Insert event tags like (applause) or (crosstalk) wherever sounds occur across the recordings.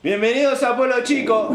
Bienvenidos a Pueblo Chico.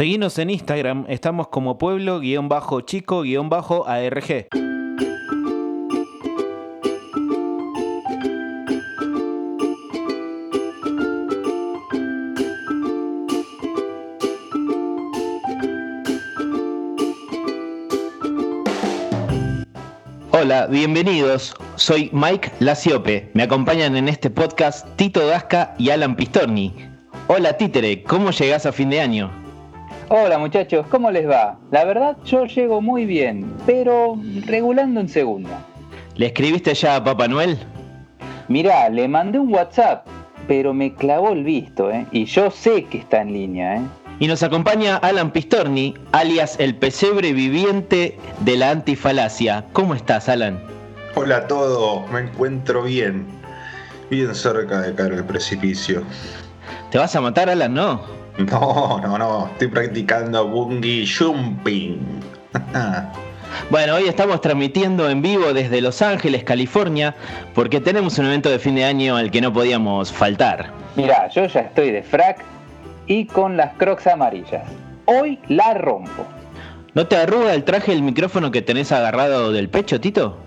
Seguinos en Instagram, estamos como pueblo-chico-arg. Hola, bienvenidos. Soy Mike Laciope. Me acompañan en este podcast Tito Gasca y Alan Pistorni. Hola Títere, ¿cómo llegás a fin de año? Hola muchachos, ¿cómo les va? La verdad yo llego muy bien, pero regulando en segunda. ¿Le escribiste ya a Papá Noel? Mirá, le mandé un WhatsApp, pero me clavó el visto, ¿eh? Y yo sé que está en línea, ¿eh? Y nos acompaña Alan Pistorni, alias el pesebre viviente de la antifalacia. ¿Cómo estás, Alan? Hola a todos, me encuentro bien. Bien cerca de caer el precipicio. ¿Te vas a matar, Alan? No. (laughs) No, no, no, estoy practicando bungee jumping. (laughs) Bueno, hoy estamos transmitiendo en vivo desde Los Ángeles, California, porque tenemos un evento de fin de año al que no podíamos faltar. Mirá, yo ya estoy de frac y con las crocs amarillas. Hoy la rompo. ¿No te arruga el traje el micrófono que tenés agarrado del pecho, Tito?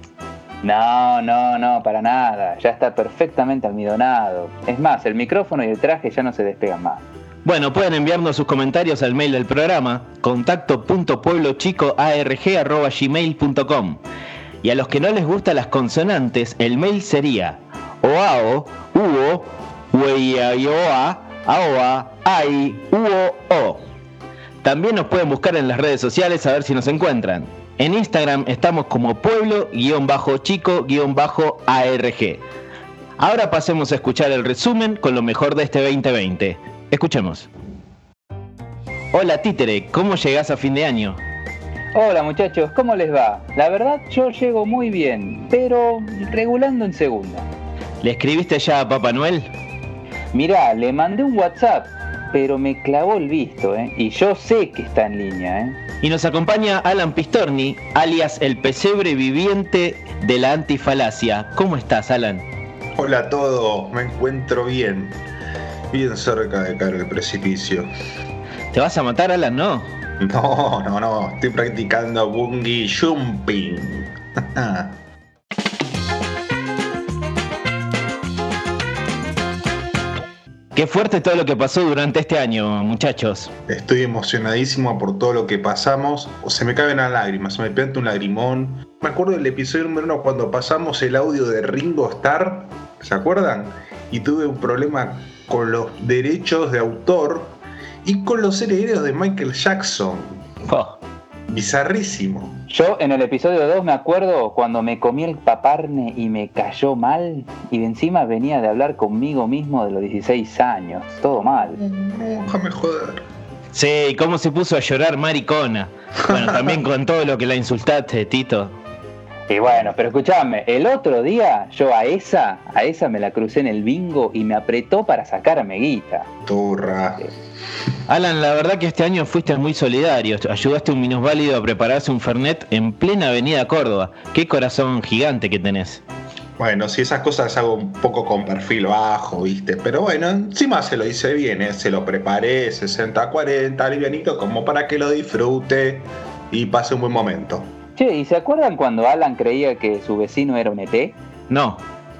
No, no, no, para nada. Ya está perfectamente almidonado. Es más, el micrófono y el traje ya no se despegan más. Bueno, pueden enviarnos sus comentarios al mail del programa, contacto.pueblochico.arg.gmail.com Y a los que no les gustan las consonantes, el mail sería oao, uo, weioa, aoa, ai, uo, o. También nos pueden buscar en las redes sociales a ver si nos encuentran. En Instagram estamos como pueblo-chico-arg. Ahora pasemos a escuchar el resumen con lo mejor de este 2020. Escuchemos. Hola Títere, ¿cómo llegás a fin de año? Hola muchachos, ¿cómo les va? La verdad yo llego muy bien, pero regulando en segunda. ¿Le escribiste ya a Papá Noel? Mirá, le mandé un WhatsApp, pero me clavó el visto, ¿eh? Y yo sé que está en línea, ¿eh? Y nos acompaña Alan Pistorni, alias el pesebre viviente de la antifalacia. ¿Cómo estás, Alan? Hola a todos, me encuentro bien bien cerca de caer el precipicio. ¿Te vas a matar, Alan? No. No, no, no. Estoy practicando bungee jumping. (laughs) Qué fuerte todo lo que pasó durante este año, muchachos. Estoy emocionadísimo por todo lo que pasamos. Se me caen las lágrimas, se me pianta un lagrimón. Me acuerdo del episodio número uno cuando pasamos el audio de Ringo Starr. ¿Se acuerdan? Y tuve un problema con los derechos de autor y con los herederos de Michael Jackson. Oh. Bizarrísimo. Yo en el episodio 2 me acuerdo cuando me comí el paparne y me cayó mal y de encima venía de hablar conmigo mismo de los 16 años. Todo mal. déjame joder. Sí, cómo se puso a llorar maricona. Bueno, también (laughs) con todo lo que la insultaste, Tito. Y bueno, pero escúchame, el otro día yo a esa, a esa me la crucé en el bingo y me apretó para sacarme guita. Turra. Alan, la verdad que este año fuiste muy solidario. Ayudaste a un minusválido a prepararse un Fernet en plena avenida Córdoba. Qué corazón gigante que tenés. Bueno, si esas cosas hago un poco con perfil bajo, ¿viste? Pero bueno, encima se lo hice bien, ¿eh? Se lo preparé 60-40, livianito, como para que lo disfrute y pase un buen momento. Che, ¿y se acuerdan cuando Alan creía que su vecino era un ET? No.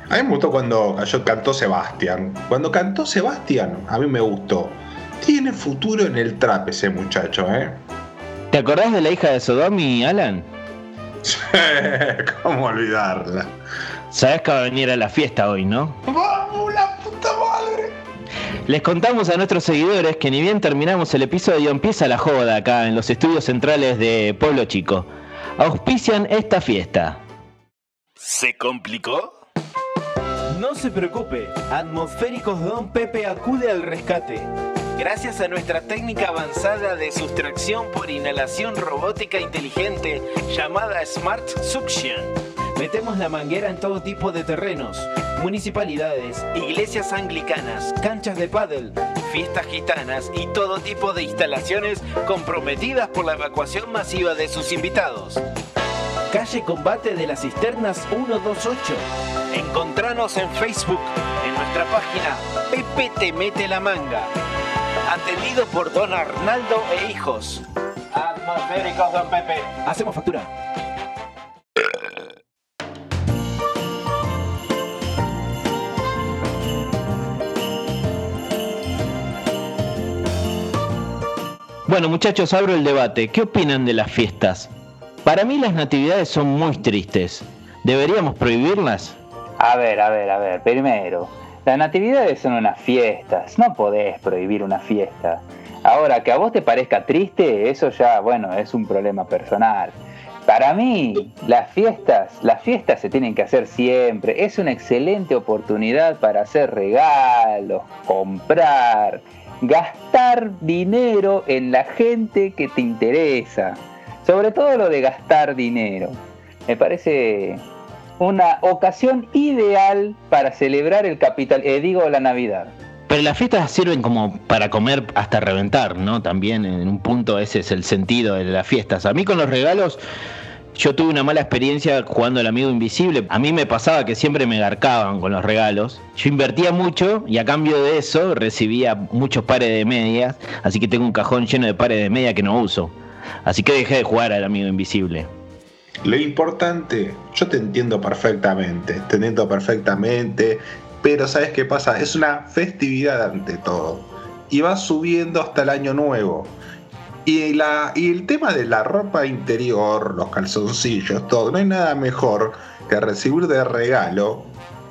A mí me gustó cuando cantó Sebastián. Cuando cantó Sebastián, a mí me gustó. Tiene futuro en el trap ese muchacho, ¿eh? ¿Te acordás de la hija de Sodomi, Alan? (laughs) ¿Cómo olvidarla? Sabes que va a venir a la fiesta hoy, ¿no? ¡Vamos, la puta madre! Les contamos a nuestros seguidores que ni bien terminamos el episodio, empieza la joda acá en los estudios centrales de Pueblo Chico. Auspician esta fiesta. ¿Se complicó? No se preocupe, Atmosféricos Don Pepe acude al rescate. Gracias a nuestra técnica avanzada de sustracción por inhalación robótica inteligente llamada Smart Suction. Metemos la manguera en todo tipo de terrenos, municipalidades, iglesias anglicanas, canchas de pádel, fiestas gitanas y todo tipo de instalaciones comprometidas por la evacuación masiva de sus invitados. Calle Combate de las Cisternas 128. Encontranos en Facebook, en nuestra página Pepe Te Mete la Manga. Atendido por Don Arnaldo e hijos. Atmosféricos, Don Pepe. Hacemos factura. Bueno muchachos, abro el debate. ¿Qué opinan de las fiestas? Para mí las natividades son muy tristes. ¿Deberíamos prohibirlas? A ver, a ver, a ver. Primero, las natividades son unas fiestas. No podés prohibir una fiesta. Ahora, que a vos te parezca triste, eso ya, bueno, es un problema personal. Para mí, las fiestas, las fiestas se tienen que hacer siempre. Es una excelente oportunidad para hacer regalos, comprar, gastar dinero en la gente que te interesa. Sobre todo lo de gastar dinero. Me parece una ocasión ideal para celebrar el capital, eh, digo la Navidad. Pero las fiestas sirven como para comer hasta reventar, ¿no? También en un punto ese es el sentido de las fiestas. A mí con los regalos, yo tuve una mala experiencia jugando al amigo invisible. A mí me pasaba que siempre me garcaban con los regalos. Yo invertía mucho y a cambio de eso recibía muchos pares de medias. Así que tengo un cajón lleno de pares de medias que no uso. Así que dejé de jugar al amigo invisible. Lo importante, yo te entiendo perfectamente, te entiendo perfectamente, pero ¿sabes qué pasa? Es una festividad ante todo. Y va subiendo hasta el año nuevo. Y, la, y el tema de la ropa interior, los calzoncillos, todo, no hay nada mejor que recibir de regalo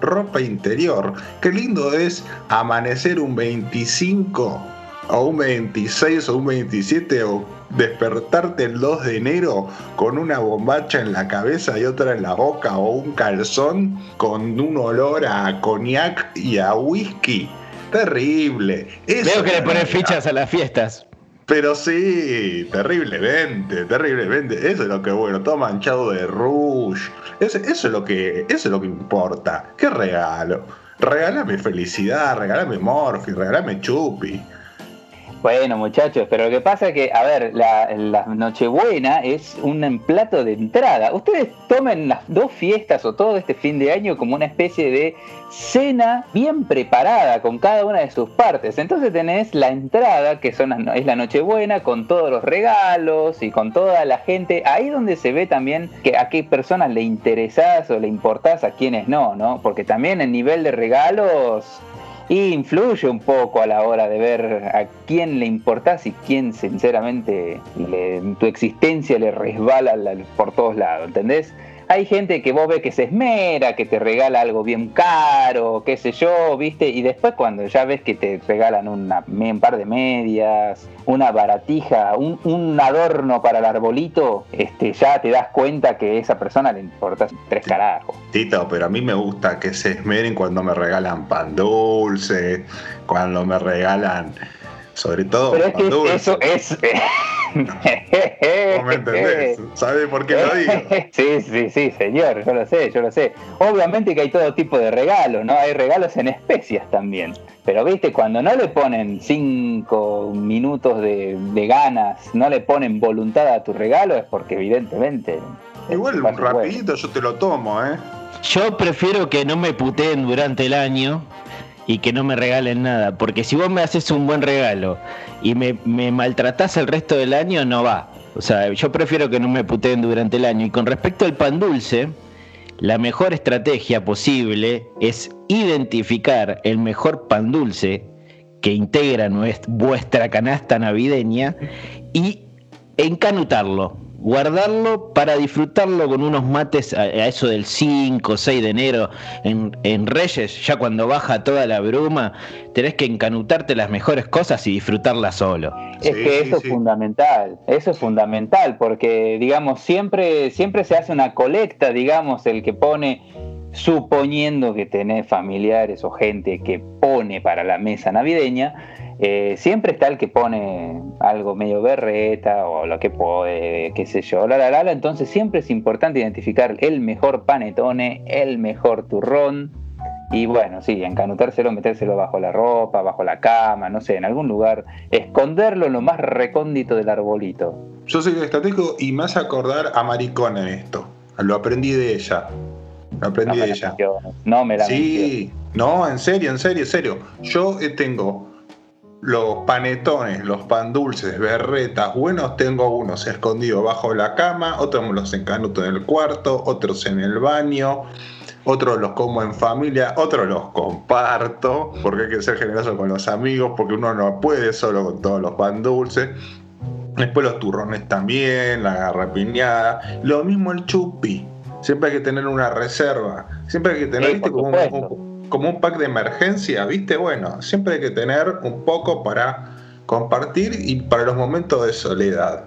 ropa interior. Qué lindo es amanecer un 25 o un 26 o un 27 o despertarte el 2 de enero con una bombacha en la cabeza y otra en la boca o un calzón con un olor a coñac y a whisky. Terrible. Veo que le ponen fichas a las fiestas. Pero sí, terriblemente, terriblemente. Eso es lo que bueno, todo manchado de rouge. Eso, eso, es lo que, eso es lo que importa. ¿Qué regalo? Regálame felicidad, regálame Morphy, regálame Chupi. Bueno, muchachos, pero lo que pasa es que, a ver, la, Nochebuena es un plato de entrada. Ustedes tomen las dos fiestas o todo este fin de año como una especie de cena bien preparada con cada una de sus partes. Entonces tenés la entrada, que son es la Nochebuena, con todos los regalos y con toda la gente. Ahí donde se ve también que a qué personas le interesás o le importás, a quienes no, ¿no? Porque también el nivel de regalos y influye un poco a la hora de ver a quién le importás y quién sinceramente tu existencia le resbala por todos lados, ¿entendés? Hay gente que vos ves que se esmera, que te regala algo bien caro, qué sé yo, ¿viste? Y después cuando ya ves que te regalan una, un par de medias, una baratija, un, adorno para el arbolito, este, ya te das cuenta que a esa persona le importa tres carajos. Tito, pero a mí me gusta que se esmeren cuando me regalan pan dulce, cuando me regalan, sobre todo, pero es que eso es... (laughs) ¿Cómo me entendés? ¿Sabes por qué lo digo? (laughs) Sí, sí, sí, señor, yo lo sé, yo lo sé. Obviamente que hay todo tipo de regalos, ¿no? Hay regalos en especias también. Pero viste, cuando no le ponen cinco minutos de, ganas, no le ponen voluntad a tu regalo, es porque evidentemente... Igual un rapidito yo te lo tomo, ¿eh? Yo prefiero que no me puteen durante el año y que no me regalen nada. Porque si vos me haces un buen regalo y me, me maltratás el resto del año, no va. O sea, yo prefiero que no me puteen durante el año. Y con respecto al pan dulce, la mejor estrategia posible es identificar el mejor pan dulce que integra nuestra, vuestra canasta navideña y encanutarlo. Guardarlo para disfrutarlo con unos mates a, eso del 5 o 6 de enero en, en, Reyes, ya cuando baja toda la bruma, tenés que encanutarte las mejores cosas y disfrutarlas solo. Es que eso es fundamental, eso es fundamental, porque digamos, siempre, siempre se hace una colecta, digamos, el que pone suponiendo que tenés familiares o gente que pone para la mesa navideña, eh, siempre está el que pone algo medio berreta o lo que puede, qué sé yo, la, la, la, entonces siempre es importante identificar el mejor panetone, el mejor turrón, y bueno, sí, encanutárselo, metérselo bajo la ropa, bajo la cama, no sé, en algún lugar, esconderlo en lo más recóndito del arbolito. Yo soy estratégico y me hace acordar a Maricón en esto, lo aprendí de ella. Lo aprendí de ella. No me la Sí, no, en serio, en serio, en serio. Yo eh, tengo los panetones, los pan dulces, berretas buenos, tengo unos escondidos bajo la cama, otros me los encanuto en el cuarto, otros en el baño, otros los como en familia, otros los comparto, porque hay que ser generoso con los amigos, porque uno no puede solo con todos los pan dulces. Después los turrones también, la garrapiñada, lo mismo el chupi. Siempre hay que tener una reserva, siempre hay que tener, Como un, como un pack de emergencia, ¿viste? Bueno, siempre hay que tener un poco para compartir y para los momentos de soledad.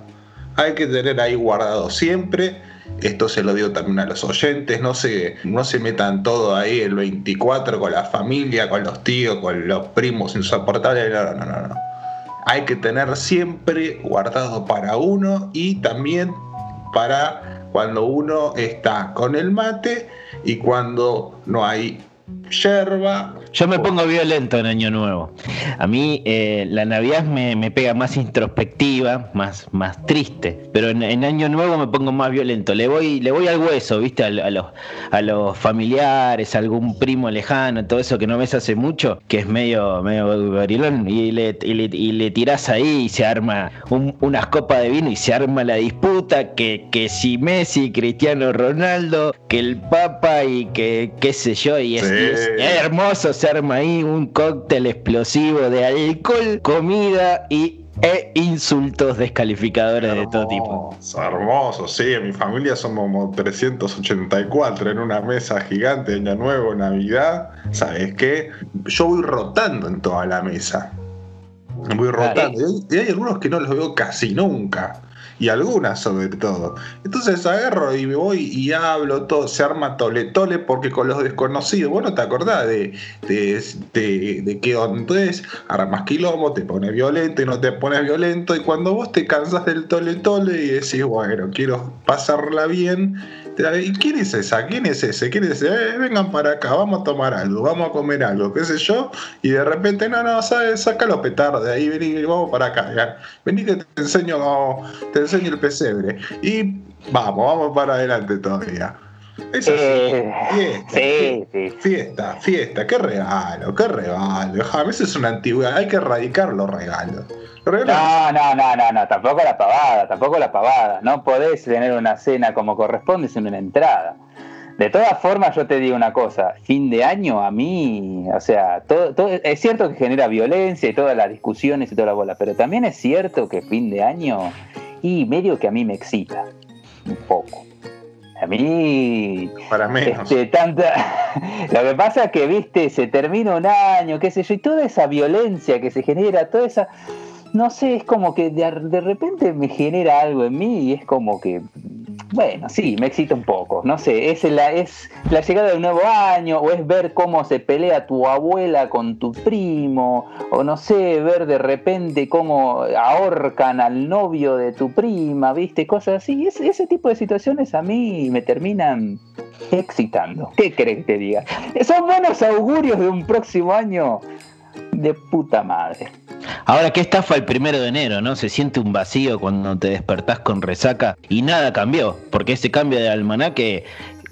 Hay que tener ahí guardado siempre. Esto se lo digo también a los oyentes, no se, no se metan todo ahí el 24 con la familia, con los tíos, con los primos insoportables. No, no, no, no. Hay que tener siempre guardado para uno y también para cuando uno está con el mate y cuando no hay yerba. Yo me pongo violento en Año Nuevo. A mí eh, la Navidad me, pega más introspectiva, más, más triste, pero en, Año Nuevo me pongo más violento. Le voy, le voy al hueso, ¿viste? A, los, a los familiares, a algún primo lejano, todo eso que no ves hace mucho, que es medio, medio barilón, y le, y, le, tirás ahí y se arma unas copas de vino y se arma la disputa que, que si Messi, Cristiano Ronaldo, que el Papa y que qué sé yo, y es es hermoso, se arma ahí un cóctel explosivo de alcohol, comida y e insultos descalificadores de todo tipo. Hermoso, sí, en mi familia somos como 384 en una mesa gigante, Año Nuevo, Navidad. ¿Sabes qué? Yo voy rotando en toda la mesa. Voy rotando. y hay algunos que no los veo casi nunca y algunas sobre todo. Entonces agarro y me voy y hablo, todo se arma tole tole porque con los desconocidos, vos no te acordás de, de, de, de qué entonces armas quilombo, te pones violento y no te pones violento y cuando vos te cansas del tole tole y decís, bueno, quiero pasarla bien, ¿Y quién es esa? ¿Quién es ese? ¿Quién es ese? Eh, vengan para acá, vamos a tomar algo, vamos a comer algo, qué sé yo. Y de repente, no, no, saca los de ahí, vení, vamos para acá. Vení que te enseño, te enseño el pesebre. Y vamos, vamos para adelante todavía. Eso eh, fiesta, sí, fiesta, fiesta, qué regalo, qué regalo. A veces es una antigüedad, hay que erradicar los regalos. No, no, no, no, no, tampoco la pavada, tampoco la pavada. No podés tener una cena como corresponde sin una entrada. De todas formas, yo te digo una cosa, fin de año a mí, o sea, todo, es cierto que genera violencia y todas las discusiones y toda la bola, pero también es cierto que fin de año, y medio que a mí me excita, un poco. A mí. Para menos. Este, tanta, (laughs) lo que pasa es que, viste, se termina un año, qué sé yo, y toda esa violencia que se genera, toda esa no sé, es como que de, de, repente me genera algo en mí y es como que, bueno, sí, me excita un poco. No sé, es la, es la llegada de un nuevo año o es ver cómo se pelea tu abuela con tu primo o no sé, ver de repente cómo ahorcan al novio de tu prima, viste, cosas así. Ese, ese tipo de situaciones a mí me terminan excitando. ¿Qué crees que te diga? Son buenos augurios de un próximo año de puta madre. Ahora, ¿qué estafa el primero de enero, no? Se siente un vacío cuando te despertás con resaca y nada cambió, porque ese cambio de almanaque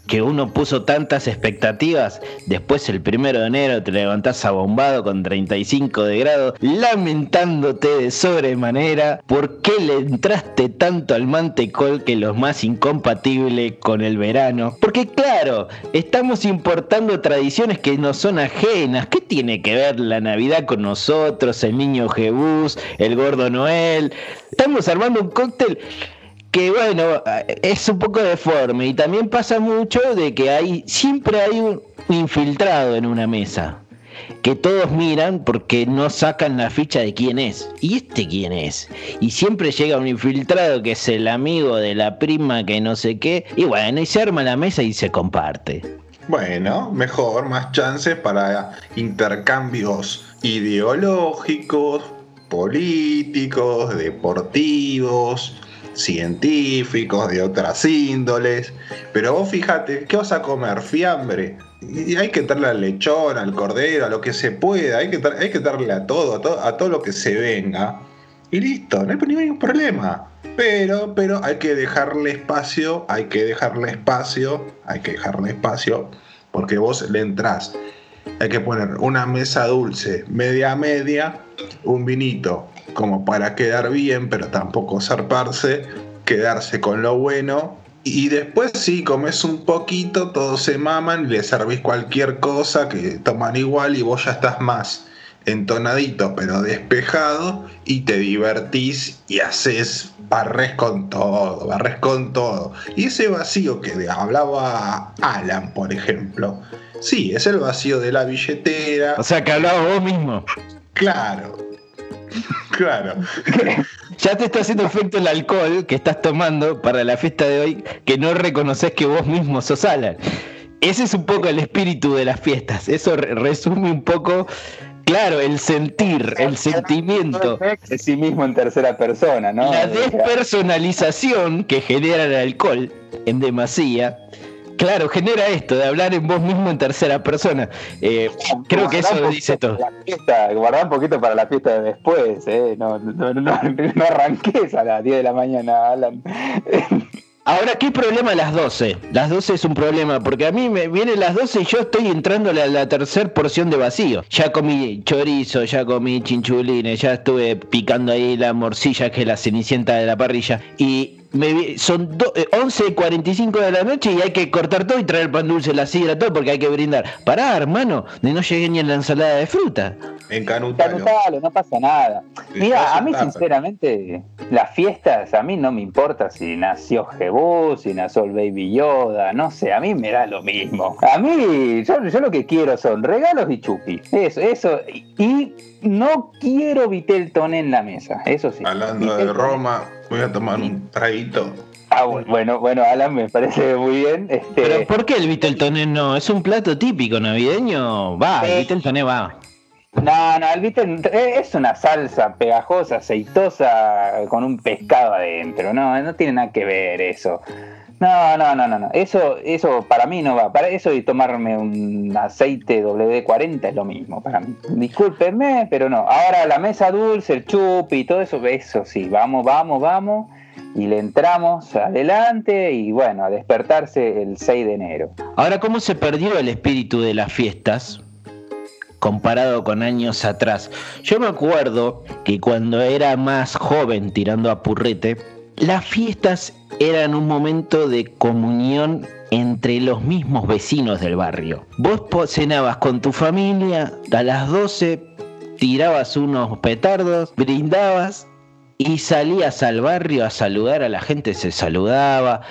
que uno puso tantas expectativas, después el primero de enero te levantás abombado con 35 de grado, lamentándote de sobremanera por qué le entraste tanto al mantecol que lo más incompatible con el verano. Porque claro, estamos importando tradiciones que no son ajenas. ¿Qué tiene que ver la Navidad con nosotros, el niño Jebús, el gordo Noel? Estamos armando un cóctel que bueno, es un poco deforme y también pasa mucho de que hay siempre hay un infiltrado en una mesa que todos miran porque no sacan la ficha de quién es. ¿Y este quién es? Y siempre llega un infiltrado que es el amigo de la prima que no sé qué. Y bueno, y se arma la mesa y se comparte. Bueno, mejor, más chances para intercambios ideológicos, políticos, deportivos, científicos, de otras índoles. Pero vos fíjate, ¿qué vas a comer? Fiambre. Y hay que darle al lechón, al cordero, a lo que se pueda. Hay que, hay que darle a todo, a todo, a todo lo que se venga. Y listo, no hay ningún problema. Pero, pero hay que dejarle espacio, hay que dejarle espacio, hay que dejarle espacio, porque vos le entrás. Hay que poner una mesa dulce, media media, un vinito, como para quedar bien, pero tampoco zarparse, quedarse con lo bueno. Y después sí, comes un poquito, todos se maman, le servís cualquier cosa que toman igual y vos ya estás más entonadito pero despejado y te divertís y haces barres con todo, barres con todo. Y ese vacío que hablaba Alan, por ejemplo, sí, es el vacío de la billetera. O sea, que hablaba vos mismo. Claro, (laughs) Claro. Ya te está haciendo efecto el alcohol que estás tomando para la fiesta de hoy, que no reconoces que vos mismo sos Alan. Ese es un poco el espíritu de las fiestas. Eso resume un poco, claro, el sentir, el sentimiento. De sí mismo en tercera persona, ¿no? La despersonalización que genera el alcohol en demasía Claro, genera esto de hablar en vos mismo en tercera persona. Eh, creo que eso dice todo. guardá un poquito para la fiesta de después, ¿eh? No, no, no, no arranques a las 10 de la mañana, Alan. Ahora, ¿qué problema las 12? Las 12 es un problema, porque a mí me vienen las 12 y yo estoy entrando a la, tercera porción de vacío. Ya comí chorizo, ya comí chinchulines, ya estuve picando ahí la morcilla que es la cenicienta de la parrilla. Y me, son 11.45 eh, de la noche y hay que cortar todo y traer el pan dulce, la sidra, todo, porque hay que brindar. Pará, hermano, de no llegué ni a la ensalada de fruta. Encanutalo. no pasa nada. Mira, a mí sinceramente, las fiestas, a mí no me importa si nació Jebú, si nació el Baby Yoda, no sé, a mí me da lo mismo. A mí, yo, lo que quiero son regalos y chupi. Eso, eso. Y no quiero Vitelton en la mesa, eso sí. Hablando de Roma, voy a tomar un traguito. Ah, bueno, bueno, Alan, me parece muy bien. Este... Pero ¿por qué el Viteltoné no? Es un plato típico navideño. Va, el Viteltoné va. No, no, el Vitel es una salsa pegajosa, aceitosa, con un pescado adentro. No, no tiene nada que ver eso. No, no, no, no, Eso, eso para mí no va. Para eso y tomarme un aceite W40 es lo mismo para mí. Discúlpenme, pero no. Ahora la mesa dulce, el chupi y todo eso, eso sí, vamos, vamos, vamos. Y le entramos adelante y bueno, a despertarse el 6 de enero. Ahora, ¿cómo se perdió el espíritu de las fiestas? Comparado con años atrás. Yo me acuerdo que cuando era más joven tirando a purrete, las fiestas eran un momento de comunión entre los mismos vecinos del barrio. Vos cenabas con tu familia, a las 12 tirabas unos petardos, brindabas y salías al barrio a saludar a la gente, se saludaba,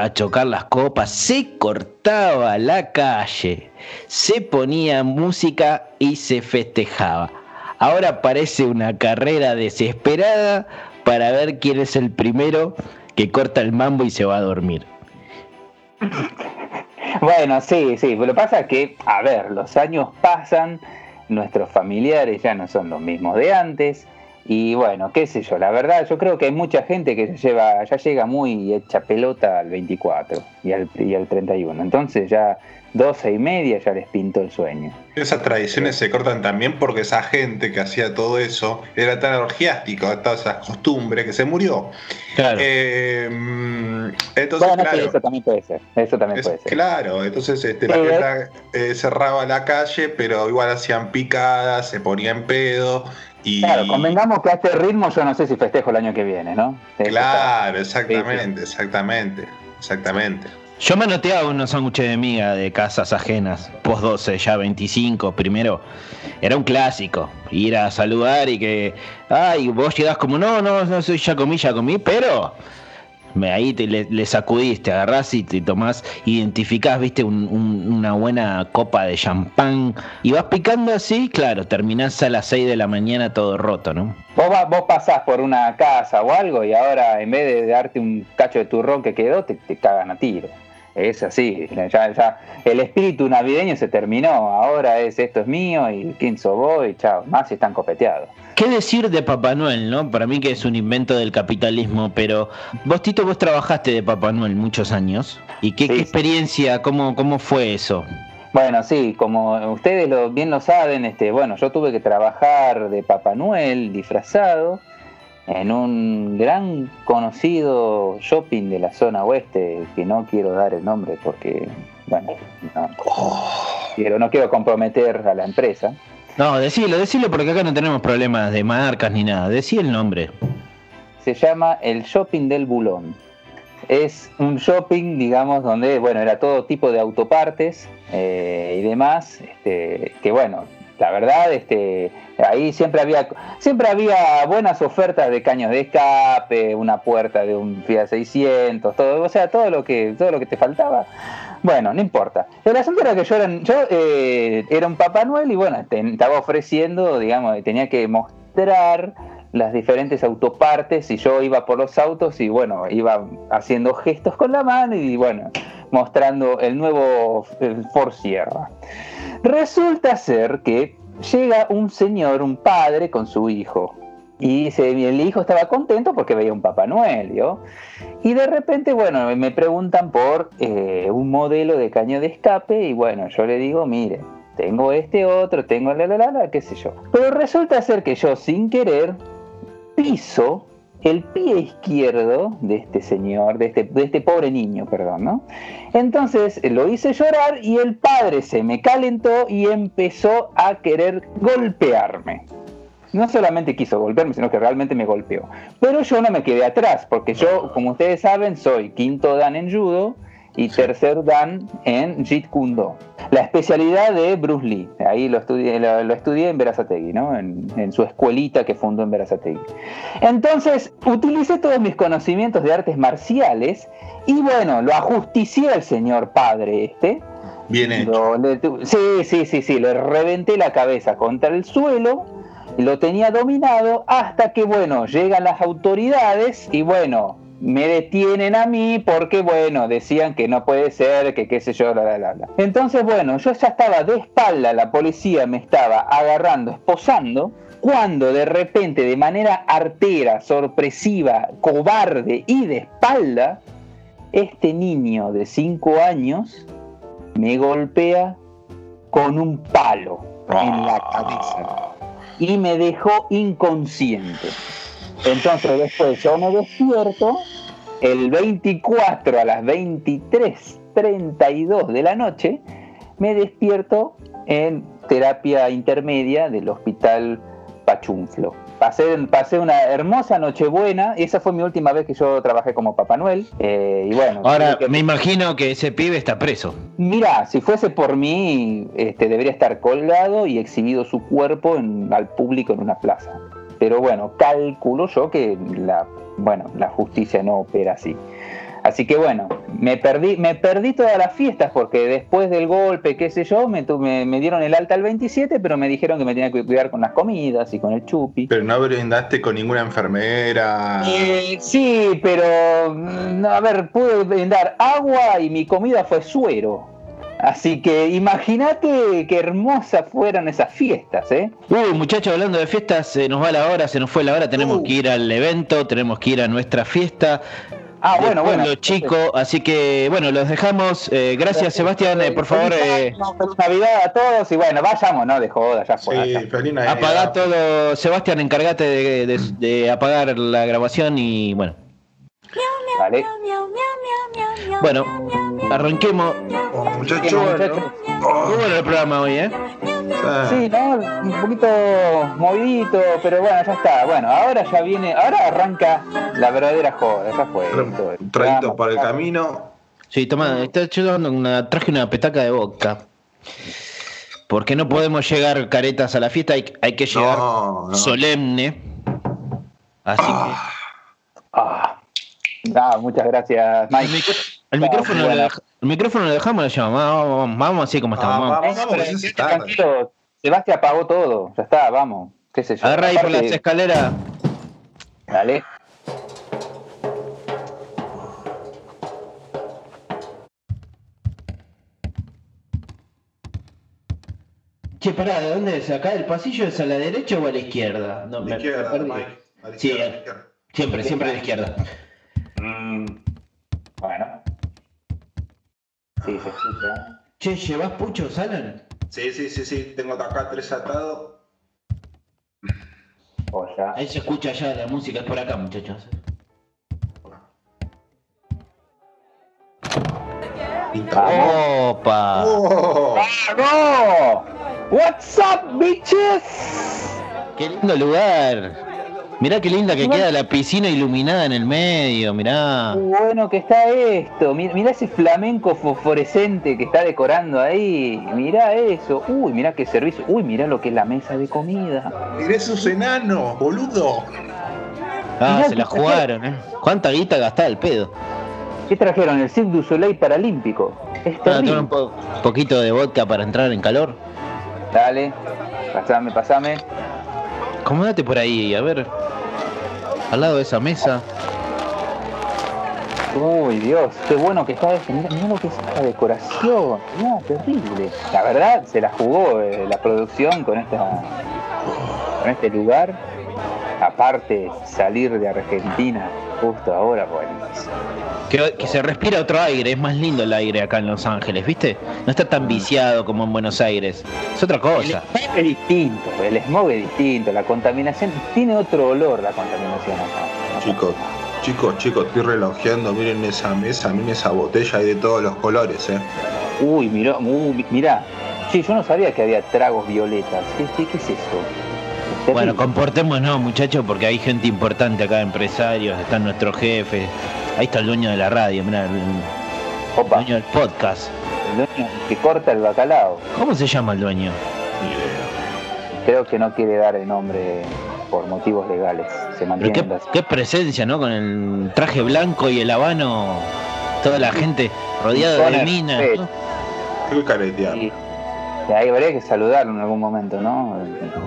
a chocar las copas, se cortaba la calle, se ponía música y se festejaba. Ahora parece una carrera desesperada para ver quién es el primero que corta el mambo y se va a dormir. Bueno, sí, sí, pero lo pasa es que, a ver, los años pasan, nuestros familiares ya no son los mismos de antes, y bueno, qué sé yo, la verdad, yo creo que hay mucha gente que se lleva, ya llega muy hecha pelota al 24 y al, y al 31. Entonces ya 12 y media ya les pintó el sueño. Esas tradiciones se cortan también porque esa gente que hacía todo eso era tan orgiástico, todas esas costumbres que se murió. Claro. Eh, entonces, claro, eso también puede ser. Eso también puede ser. Claro, entonces este, la gente eh, cerraba la calle, pero igual hacían picadas, se ponían pedo Claro, convengamos que a este ritmo yo no sé si festejo el año que viene, ¿no? Claro, exactamente, exactamente, exactamente. Yo me anoteaba unos sándwiches de miga de casas ajenas, post 12, ya 25, primero. Era un clásico, ir a saludar y que, ay, vos llegás como, no, no, no, ya comí, ya comí, pero Ahí te, le, le sacudís, te agarrás y te tomás, identificás, viste, un- un- una buena copa de champán y vas picando así, claro, terminás a las 6 de la mañana todo roto, ¿no? Vos, va- vos pasás por una casa o algo y ahora en vez de darte un cacho de turrón que quedó, te, te cagan a tiro. Es así, ya, ya el espíritu navideño se terminó, ahora es esto es mío y quién sos vos y chao, más si están copeteados. ¿Qué decir de Papá Noel, no? Para mí que es un invento del capitalismo, pero vos, Tito, vos trabajaste de Papá Noel muchos años. ¿Y qué, Sí, qué sí. experiencia, cómo, cómo fue eso? Bueno, sí, como ustedes lo, bien lo saben, este, bueno, yo tuve que trabajar de Papá Noel disfrazado en un gran conocido shopping de la zona oeste, que no quiero dar el nombre porque, bueno, no, quiero, no quiero comprometer a la empresa. No, decilo, decilo porque acá no tenemos problemas de marcas ni nada. Decí el nombre. Se llama el Shopping del Bulón. Es un shopping, digamos, donde, bueno, era todo tipo de autopartes eh, y demás, este, que bueno, la verdad, este, ahí siempre había, siempre había buenas ofertas de caños de escape, una puerta de un Fiat 600, todo, o sea, todo lo que, todo lo que te faltaba. Bueno, no importa. El asunto era que yo era, yo, eh, era un Papá Noel y bueno, te- estaba ofreciendo, digamos, tenía que mostrar las diferentes autopartes y yo iba por los autos y bueno, iba haciendo gestos con la mano y bueno, mostrando el nuevo el Ford Sierra. Resulta ser que llega un señor, un padre con su hijo. Y el hijo estaba contento porque veía un Papá Noel, ¿yo? Y de repente, bueno, me preguntan por eh, un modelo de caño de escape y bueno, yo le digo, mire, tengo este otro, tengo la la la la, qué sé yo. Pero resulta ser que yo sin querer piso el pie izquierdo de este señor, de este, de este pobre niño, perdón, ¿no? Entonces eh, lo hice llorar y el padre se me calentó y empezó a querer golpearme. No solamente quiso golpearme, sino que realmente me golpeó. Pero yo no me quedé atrás, porque yo, como ustedes saben, soy quinto dan en judo y tercer dan en Jeet Kune Do. La especialidad de Bruce Lee. Ahí lo estudié, lo, lo estudié en Verazategui, ¿no? En, en su escuelita que fundó en Verazategui. Entonces, utilicé todos mis conocimientos de artes marciales y bueno, lo ajusticié al señor padre este. Bien hecho. Lo- le tu- sí, sí, sí, sí, le reventé la cabeza contra el suelo, lo tenía dominado hasta que, bueno, llegan las autoridades y, bueno, me detienen a mí porque, bueno, decían que no puede ser, que qué sé yo, la, la, la, la. Entonces, bueno, yo ya estaba de espalda, la policía me estaba agarrando, esposando, cuando de repente, de manera artera, sorpresiva, cobarde y de espalda, este niño de 5 años me golpea con un palo en la cabeza y me dejó inconsciente. Entonces después yo me despierto el 24 a las 23.32 de la noche, me despierto en terapia intermedia del hospital Pachunflo. Pasé, pasé una hermosa Nochebuena, y esa fue mi última vez que yo trabajé como Papá Noel. eh, y bueno, Ahora, que- me imagino que ese pibe está preso. Mira, si fuese por mí, este, debería estar colgado y exhibido su cuerpo en- al público en una plaza. Pero bueno, calculo yo que la, bueno, la justicia no opera así. Así que bueno, me perdí, me perdí todas las fiestas porque después del golpe, qué sé yo, me, tu- me, me dieron el alta el 27, pero me dijeron que me tenía que cuidar con las comidas y con el chupi. Pero no brindaste con ninguna enfermera. Eh, sí, pero mm, a ver, pude brindar agua y mi comida fue suero. Así que imagínate qué hermosas fueron esas fiestas, ¿eh? Uh, muchachos, hablando de fiestas, se nos va la hora, se nos fue la hora, tenemos Uh. que ir al evento, tenemos que ir a nuestra fiesta. Ah, bueno, bueno. Pueblo Chico, así que bueno, los dejamos. Eh, gracias, Sebastián, eh, por favor, eh, Feliz feliz Navidad a todos y bueno, vayamos, ¿no? De joda, ya fue. Sí, ya. feliz Navidad. apagá todo. Sebastián, encárgate de, de- de apagar la grabación y bueno. Vale. Bueno, arranquemos. Oh, muchacho, Bien, bueno. muchachos. Muy bueno el programa hoy, ¿eh? Ah, Sí, ¿no? Un poquito movidito, pero bueno, ya está. Bueno, ahora ya viene, ahora arranca la verdadera joda, ya fue. Un traguito para el camino. Sí, toma, está llegando una, traje una petaca de vodka. Porque no podemos llegar caretas a la fiesta, hay, hay que llegar No, no. solemne. Así Ah, Ah, muchas gracias, El, Mike. micro- el Ah, micrófono, bueno. lo dej- el micrófono lo dejamos, lo llamamos. Vamos, vamos, vamos así como estamos. Ah, vamos. vamos, vamos, tranquilo, Sebastián apagó todo, ya está, vamos. ¿Qué sé yo? Agarra ahí por las escaleras. Dale. Che, pará, ¿de dónde es? ¿Acá el pasillo es a la derecha o a la izquierda? No, A la izquierda, me. Mike. A la Sí, izquierda, a la eh. izquierda. Siempre, siempre a la izquierda. Mm, Bueno. Sí, se escucha. Che, ¿llevas puchos, Alan? Sí, sí, sí, sí. Tengo acá tres atados. Ahí se escucha ya la música, es por acá, muchachos. ¡Opa! ¡Oh! ¡Vamos! What's up, bitches? ¡Qué lindo lugar! Mirá qué linda que queda la piscina iluminada en el medio, mirá. Qué bueno que está esto. Mir- Mirá ese flamenco fosforescente que está decorando ahí. Mirá eso. Uy, mirá qué servicio. Uy, mirá lo que es la mesa de comida. Mirá esos enanos, boludo. Ah, Mirá se la jugaron, ¿eh? ¿Cuánta guita gastaba el pedo? ¿Qué trajeron? El Cirque du Soleil Paralímpico. Es Ah, un po- poquito de vodka para entrar en calor. Dale. Pasame, pasame. Acomódate por ahí, a ver. Al lado de esa mesa. Uy, Dios, qué bueno que está. Mirá, mirá lo que es esta decoración. Mirá, terrible. La verdad, se la jugó eh, la producción con esta con este lugar. Aparte, salir de Argentina justo ahora, buenísimo. Que, que se respira otro aire, es más lindo el aire acá en Los Ángeles, ¿viste? No está tan viciado como en Buenos Aires. Es otra El cosa. smog es distinto, el smog es distinto, la contaminación tiene otro olor la contaminación acá. Chicos, chicos, chicos, estoy relojeando. Miren esa mesa, miren esa botella hay de todos los colores, eh. Uy, mirá, uy, mirá. Sí, yo no sabía que había tragos violetas. ¿Qué, qué, qué es eso? Es Bueno, comportémonos, muchachos, porque hay gente importante acá, empresarios, están nuestros jefes. Ahí está el dueño de la radio, mirá, el, el Opa, dueño del podcast. el dueño que corta el bacalao. ¿Cómo se llama el dueño? Creo que no quiere dar el nombre por motivos legales. Se mantiene qué, las- qué presencia, ¿no? Con el traje blanco y el habano, toda la gente rodeada de minas. sí. ¿no? Qué caretear. Y, y ahí habría que saludarlo en algún momento, ¿no?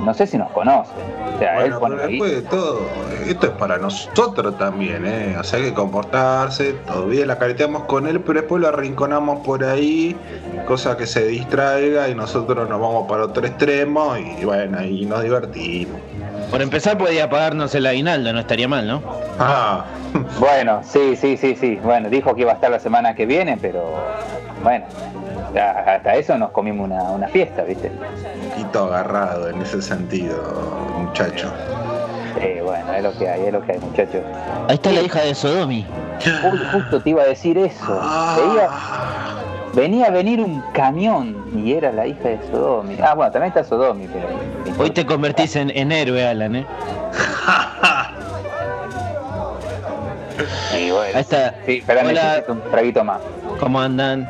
No sé si nos conoce. O sea, él Bueno, pone pero después de todo, esto es para nosotros también, ¿eh? O sea, hay que comportarse, todavía la careteamos con él, pero después lo arrinconamos por ahí, cosa que se distraiga y nosotros nos vamos para otro extremo y bueno, ahí nos divertimos. Por empezar podía pagarnos el aguinaldo, no estaría mal, ¿no? Ah, Bueno, sí, sí, sí, sí. Bueno, dijo que iba a estar la semana que viene, pero bueno, hasta eso nos comimos una, una fiesta, ¿viste? un poquito agarrado en ese sentido, muchacho. Eh, bueno, es lo que hay, es lo que hay, muchachos. Ahí está la hija de Sodomi. Uy, justo te iba a decir eso. Veía- venía a venir un camión y era la hija de Sodomi. Ah, bueno, también está Sodomi, pero. Hoy te convertís en, en héroe, Alan, ¿eh? (laughs) Sí, bueno. Ahí está. Sí, espera, Hola. necesito un traguito más. ¿Cómo andan?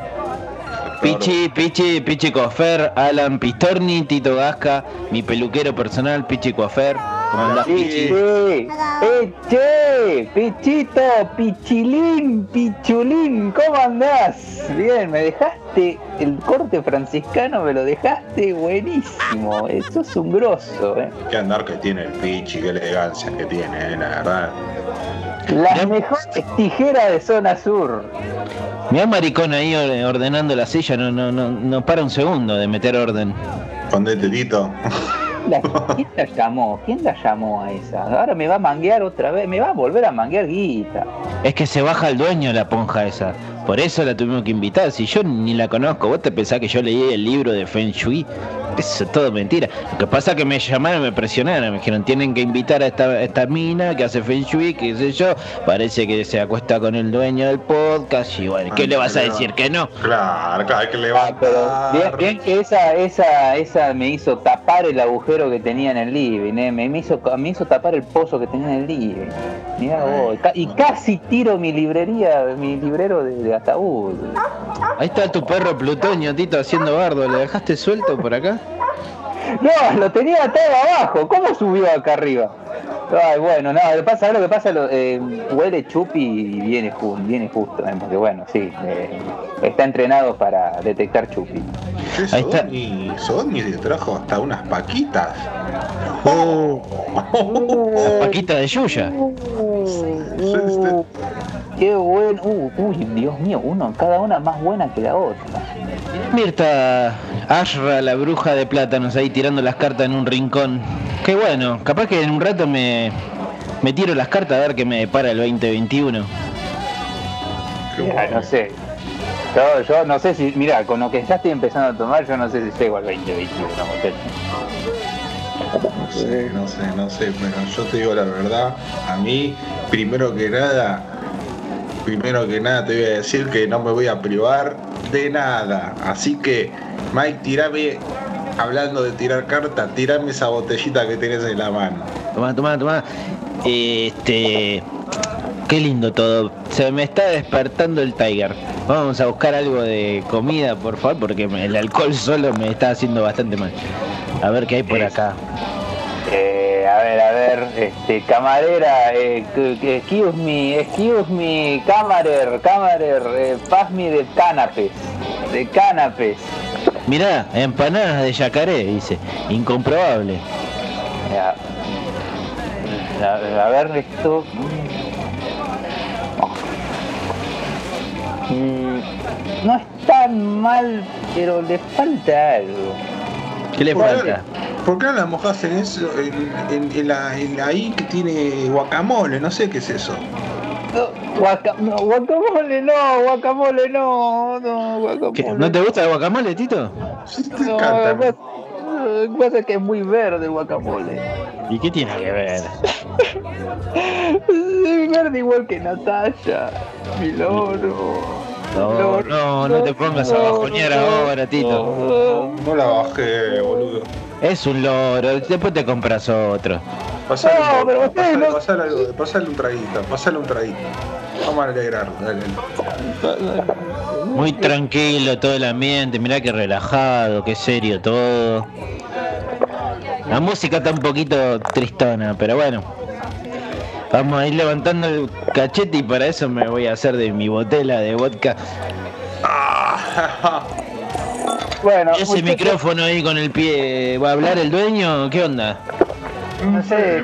Pichi, Pichi, Pichi Coafer, Alan Pistorni, Tito Gasca, mi peluquero personal, Pichi Coafer. ¿Cómo andás, Pichi? sí. ¡Eh, che! ¡Pichito! ¡Pichilín! ¡Pichulín! ¿Cómo andás? Bien, me dejaste el corte franciscano, me lo dejaste buenísimo. (laughs) Eso es un grosso, ¿eh? Qué andar que tiene el Pichi, qué elegancia que tiene, eh, la verdad. Las mejores tijeras de zona sur. Mirá maricón ahí or- ordenando la silla, no, no, no, no para un segundo de meter orden. Escondete, Tito. La- ¿Quién la llamó? ¿Quién la llamó a esa? Ahora me va a manguear otra vez, me va a volver a manguear guita. Es que se baja el dueño la ponja esa. Por eso la tuvimos que invitar. Si yo ni la conozco, vos te pensás que yo leí el libro de Feng Shui. Eso es todo mentira. Lo que pasa es que me llamaron, me presionaron, me dijeron tienen que invitar a esta, a esta mina que hace Feng Shui, qué sé yo. Parece que se acuesta con el dueño del podcast. Y bueno, ¿qué Ay, le vas a decir? Que no. Claro, claro, hay que Ah, pero levantar. bien, bien que esa, esa, esa me hizo tapar el agujero que tenía en el living, ¿eh? me, me hizo, me hizo tapar el pozo que tenía en el living. Mirá vos, y ca- y casi tiro mi librería, mi librero de, de ataúd. Ahí está tu perro Plutonio, Tito, haciendo bardo. ¿Le dejaste suelto por acá? No, lo tenía atado abajo, ¿cómo subió acá arriba? Ay, bueno, no, lo que pasa, lo que pasa, lo, eh, huele chupi y viene, viene justo, eh, porque bueno, sí, eh, está entrenado para detectar chupi. Che, Ahí está. Sodni le trajo hasta unas paquitas. (laughs) Paquita de Yuya. Uh, qué bueno, uh, uy, Dios mío, uno, cada una más buena que la otra. Mirta Ashra, la bruja de plátanos, ahí tirando las cartas en un rincón. Qué bueno, capaz que en un rato me, me tiro las cartas a ver qué me depara el 2021. Qué Ya, bueno. no sé. Yo, yo no sé si, mira, con lo que ya estoy empezando a tomar, yo no sé si llego al 2021, muchacho. No sé, no sé, no sé, pero yo te digo la verdad, a mí, primero que nada, primero que nada te voy a decir que no me voy a privar de nada. Así que, Mike, tirame, hablando de tirar cartas, tirame esa botellita que tenés en la mano. Tomá, tomá, tomá. Este. Qué lindo todo. Se me está despertando el Tiger. Vamos a buscar algo de comida, por favor, porque el alcohol solo me está haciendo bastante mal. A ver qué hay por acá. Eh, a ver, a ver, este, camarera, eh, excuse me, excuse me, camarer, camarer, eh, pass me de canapés, de canapés. Mirá, empanadas de yacaré, dice. Incomprobable. Ya. A, a ver esto. Mm, No es tan mal, pero le falta algo. ¿Qué le ¿Por qué- falta? ¿Por qué no la mojás en eso, en, en- en la, en la ahí que tiene guacamole? No sé qué es eso. No, guaca- no, guacamole no, guacamole no, no, guacamole. ¿Qué? ¿No te gusta el guacamole, Tito? Te No, encanta. lo que pasa- lo que pasa es que es muy verde el guacamole. ¿Y qué tiene que ver? (laughs) Es verde igual que Natalia, mi loro. No, no, no te pongas a bajonear ahora, Tito. No la bajé, boludo. Es un loro, después te compras otro. Pasale, No, un- pero pasale, no- pasale algo, pasale un traguito, pasale un traguito. Vamos a alegrar, dale. Muy tranquilo todo el ambiente, mirá que relajado, qué serio todo. La música está un poquito tristona, pero bueno. Vamos a ir levantando el cachete y para eso me voy a hacer de mi botella de vodka. Bueno, Ese micrófono ahí con el pie, ¿va a hablar el dueño? ¿Qué onda? No sé.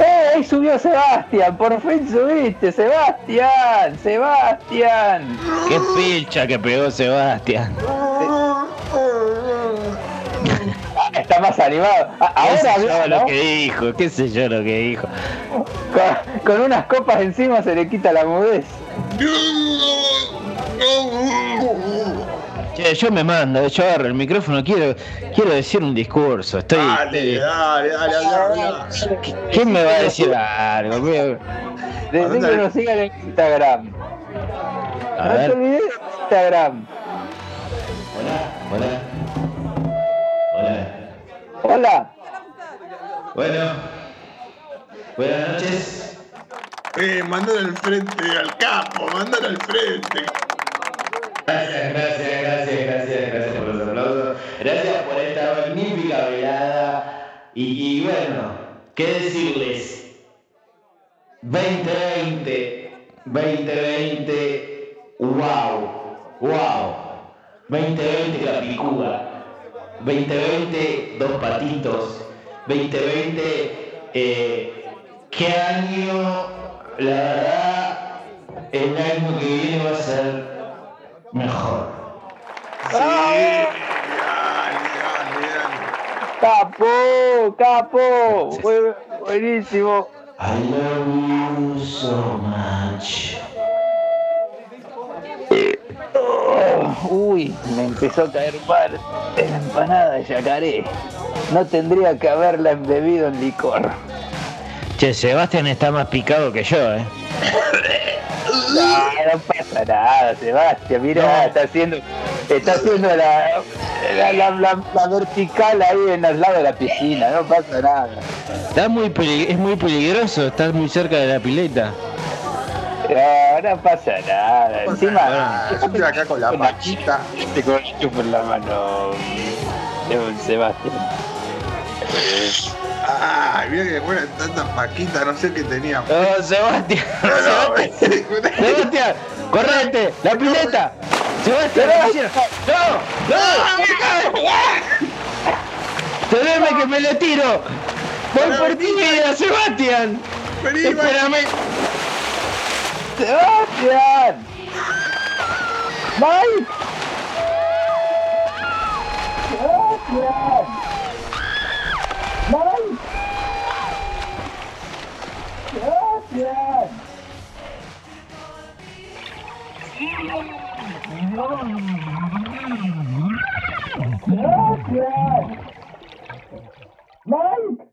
¡Eh! Ahí subió Sebastián, por fin subiste, Sebastián, Sebastián. ¡Qué pilcha que pegó Sebastián! (laughs) Está más animado. ¿Qué sé yo lo que dijo? ¿Qué sé yo lo que dijo? con, con unas copas encima se le quita la mudez. Che, yo me mando, yo agarro el micrófono, quiero, quiero decir un discurso. Estoy. Dale, dale, dale, dale, dale. ¿Quién me va a decir (laughs) algo? Desde que nos sigan en Instagram. A no te ver. olvides de Instagram. Hola. Hola. Hola. Bueno. Buenas noches. Eh, mandalo al frente, al capo, mandalo al frente. Y, bueno, ¿qué decirles? 2020, 2020, wow, wow. 2020 la picuda. 2020 dos patitos. 2020, eh, ¿qué año? La verdad, el año que viene va a ser mejor. Sí. Capo, capo. Bu- buenísimo. I love you so much. Oh, uy, me empezó a caer mal en la empanada de yacaré. No tendría que haberla embebido en licor. Che, Sebastián está más picado que yo, eh. (coughs) No, no pasa nada, Sebastián. Mira, está haciendo, está haciendo la, la, la, la- la vertical ahí en el lado de la piscina. No pasa nada. Está muy es muy peligroso, está muy cerca de la pileta. No, no pasa nada. Encima, Yo estoy acá con la paquita. te corcho por la mano, eh, Sebastián. Ay, mira que fueron tantas paquitas, no sé qué tenía. Oh, Sebastián, Sebastián, (laughs) Sebastián, correte, la pileta. Sebastián, ¿qué hicieron? no, no, Teneme que me le tiro. Voy por ti, vida, Sebastián. Vení, Espérame. ¡Sebastián! ¡Mike! ¡Sebastián! ¡Mike! ¡Sebastián! Thank you.